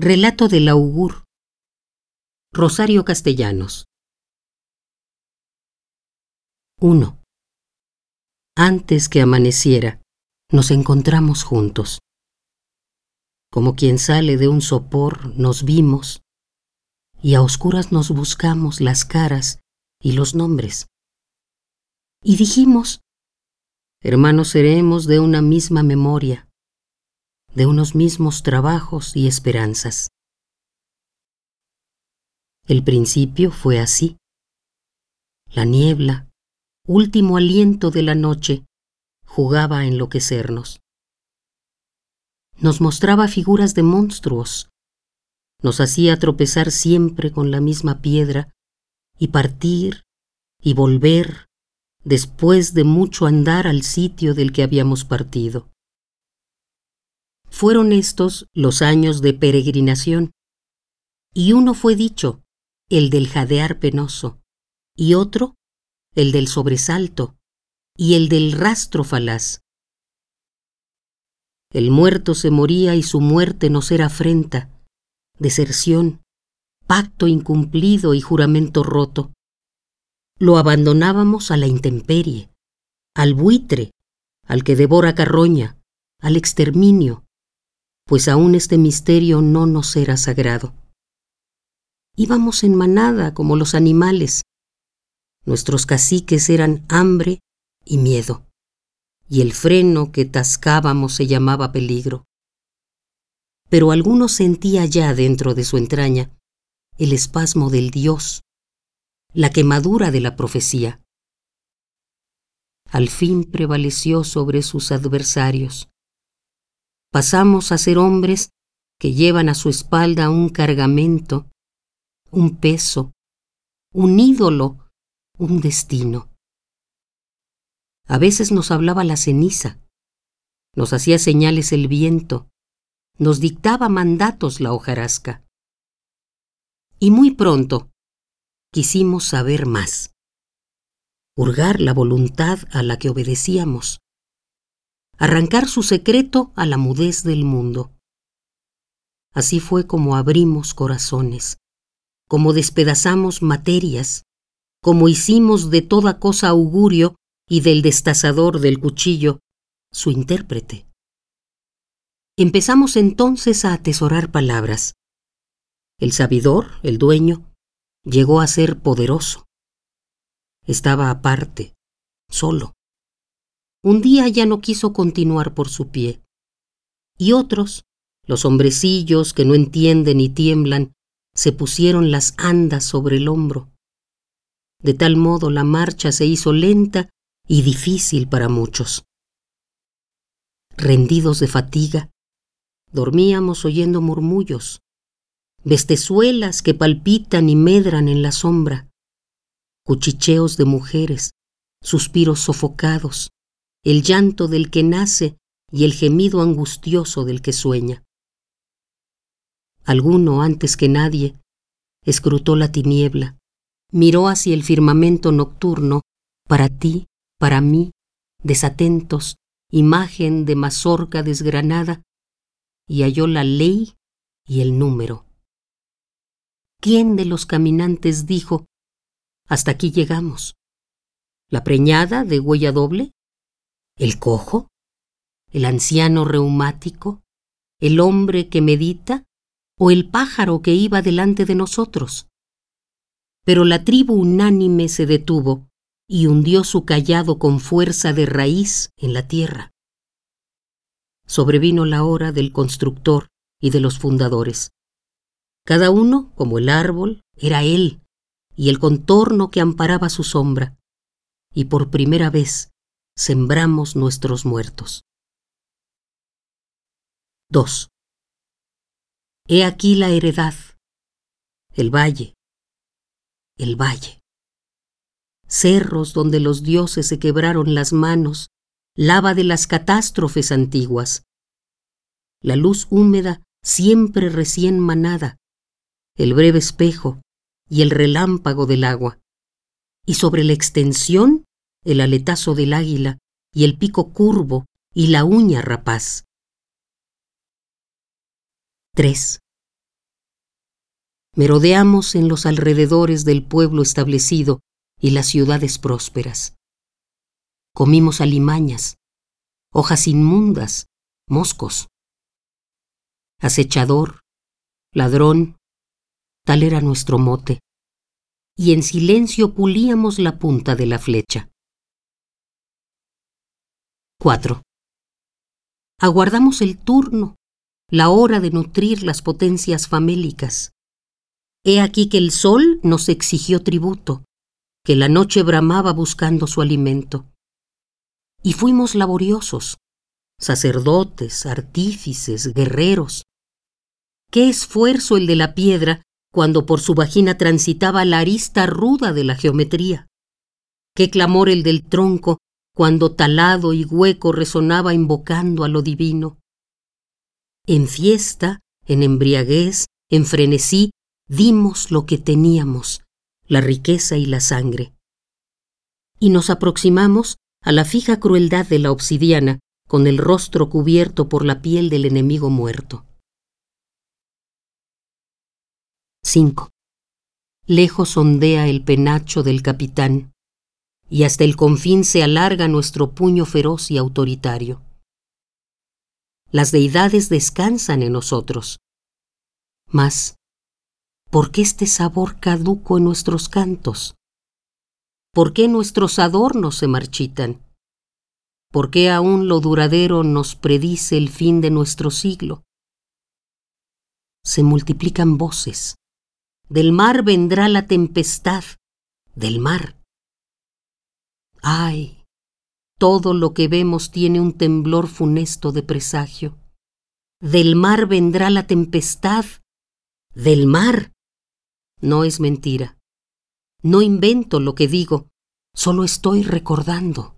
Relato del augur. Rosario Castellanos. 1. Antes que amaneciera, nos encontramos juntos. Como quien sale de un sopor, nos vimos y a oscuras nos buscamos las caras y los nombres. Y dijimos, hermanos seremos de una misma memoria de unos mismos trabajos y esperanzas. El principio fue así. La niebla, último aliento de la noche, jugaba a enloquecernos. Nos mostraba figuras de monstruos, nos hacía tropezar siempre con la misma piedra y partir y volver después de mucho andar al sitio del que habíamos partido. Fueron estos los años de peregrinación, y uno fue dicho, el del jadear penoso, y otro, el del sobresalto, y el del rastro falaz. El muerto se moría y su muerte nos era afrenta, deserción, pacto incumplido y juramento roto. Lo abandonábamos a la intemperie, al buitre, al que devora carroña, al exterminio, pues aún este misterio no nos era sagrado. Íbamos en manada como los animales. Nuestros caciques eran hambre y miedo, y el freno que tascábamos se llamaba peligro. Pero alguno sentía ya dentro de su entraña el espasmo del Dios, la quemadura de la profecía. Al fin prevaleció sobre sus adversarios pasamos a ser hombres que llevan a su espalda un cargamento, un peso, un ídolo, un destino. A veces nos hablaba la ceniza, nos hacía señales el viento, nos dictaba mandatos la hojarasca. Y muy pronto quisimos saber más, hurgar la voluntad a la que obedecíamos, arrancar su secreto a la mudez del mundo. Así fue como abrimos corazones, como despedazamos materias, como hicimos de toda cosa augurio y del destazador del cuchillo su intérprete. Empezamos entonces a atesorar palabras. El sabidor, el dueño, llegó a ser poderoso. Estaba aparte, solo. Un día ya no quiso continuar por su pie. Y otros, los hombrecillos que no entienden y tiemblan, se pusieron las andas sobre el hombro. De tal modo la marcha se hizo lenta y difícil para muchos. Rendidos de fatiga, dormíamos oyendo murmullos, bestezuelas que palpitan y medran en la sombra, cuchicheos de mujeres, suspiros sofocados, el llanto del que nace y el gemido angustioso del que sueña. Alguno, antes que nadie, escrutó la tiniebla, miró hacia el firmamento nocturno, para ti, para mí, desatentos, imagen de mazorca desgranada, y halló la ley y el número. ¿Quién de los caminantes dijo, hasta aquí llegamos? ¿La preñada de huella doble? ¿El cojo? ¿El anciano reumático? ¿El hombre que medita? ¿O el pájaro que iba delante de nosotros? Pero la tribu unánime se detuvo y hundió su callado con fuerza de raíz en la tierra. Sobrevino la hora del constructor y de los fundadores. Cada uno, como el árbol, era él, y el contorno que amparaba su sombra. Y por primera vez sembramos nuestros muertos. 2. He aquí la heredad, el valle, el valle. Cerros donde los dioses se quebraron las manos, lava de las catástrofes antiguas. La luz húmeda siempre recién manada, el breve espejo y el relámpago del agua. Y sobre la extensión el aletazo del águila y el pico curvo y la uña rapaz. 3. Merodeamos en los alrededores del pueblo establecido y las ciudades prósperas. Comimos alimañas, hojas inmundas, moscos. Acechador, ladrón, tal era nuestro mote, y en silencio pulíamos la punta de la flecha. 4. Aguardamos el turno, la hora de nutrir las potencias famélicas. He aquí que el sol nos exigió tributo, que la noche bramaba buscando su alimento. Y fuimos laboriosos, sacerdotes, artífices, guerreros. Qué esfuerzo el de la piedra cuando por su vagina transitaba la arista ruda de la geometría. Qué clamor el del tronco cuando talado y hueco resonaba invocando a lo divino. En fiesta, en embriaguez, en frenesí, dimos lo que teníamos, la riqueza y la sangre. Y nos aproximamos a la fija crueldad de la obsidiana, con el rostro cubierto por la piel del enemigo muerto. 5. Lejos ondea el penacho del capitán, y hasta el confín se alarga nuestro puño feroz y autoritario. Las deidades descansan en nosotros. Mas, ¿por qué este sabor caduco en nuestros cantos? ¿Por qué nuestros adornos se marchitan? ¿Por qué aún lo duradero nos predice el fin de nuestro siglo? Se multiplican voces. Del mar vendrá la tempestad. Del mar. Ay, todo lo que vemos tiene un temblor funesto de presagio. Del mar vendrá la tempestad. Del mar. No es mentira. No invento lo que digo, solo estoy recordando.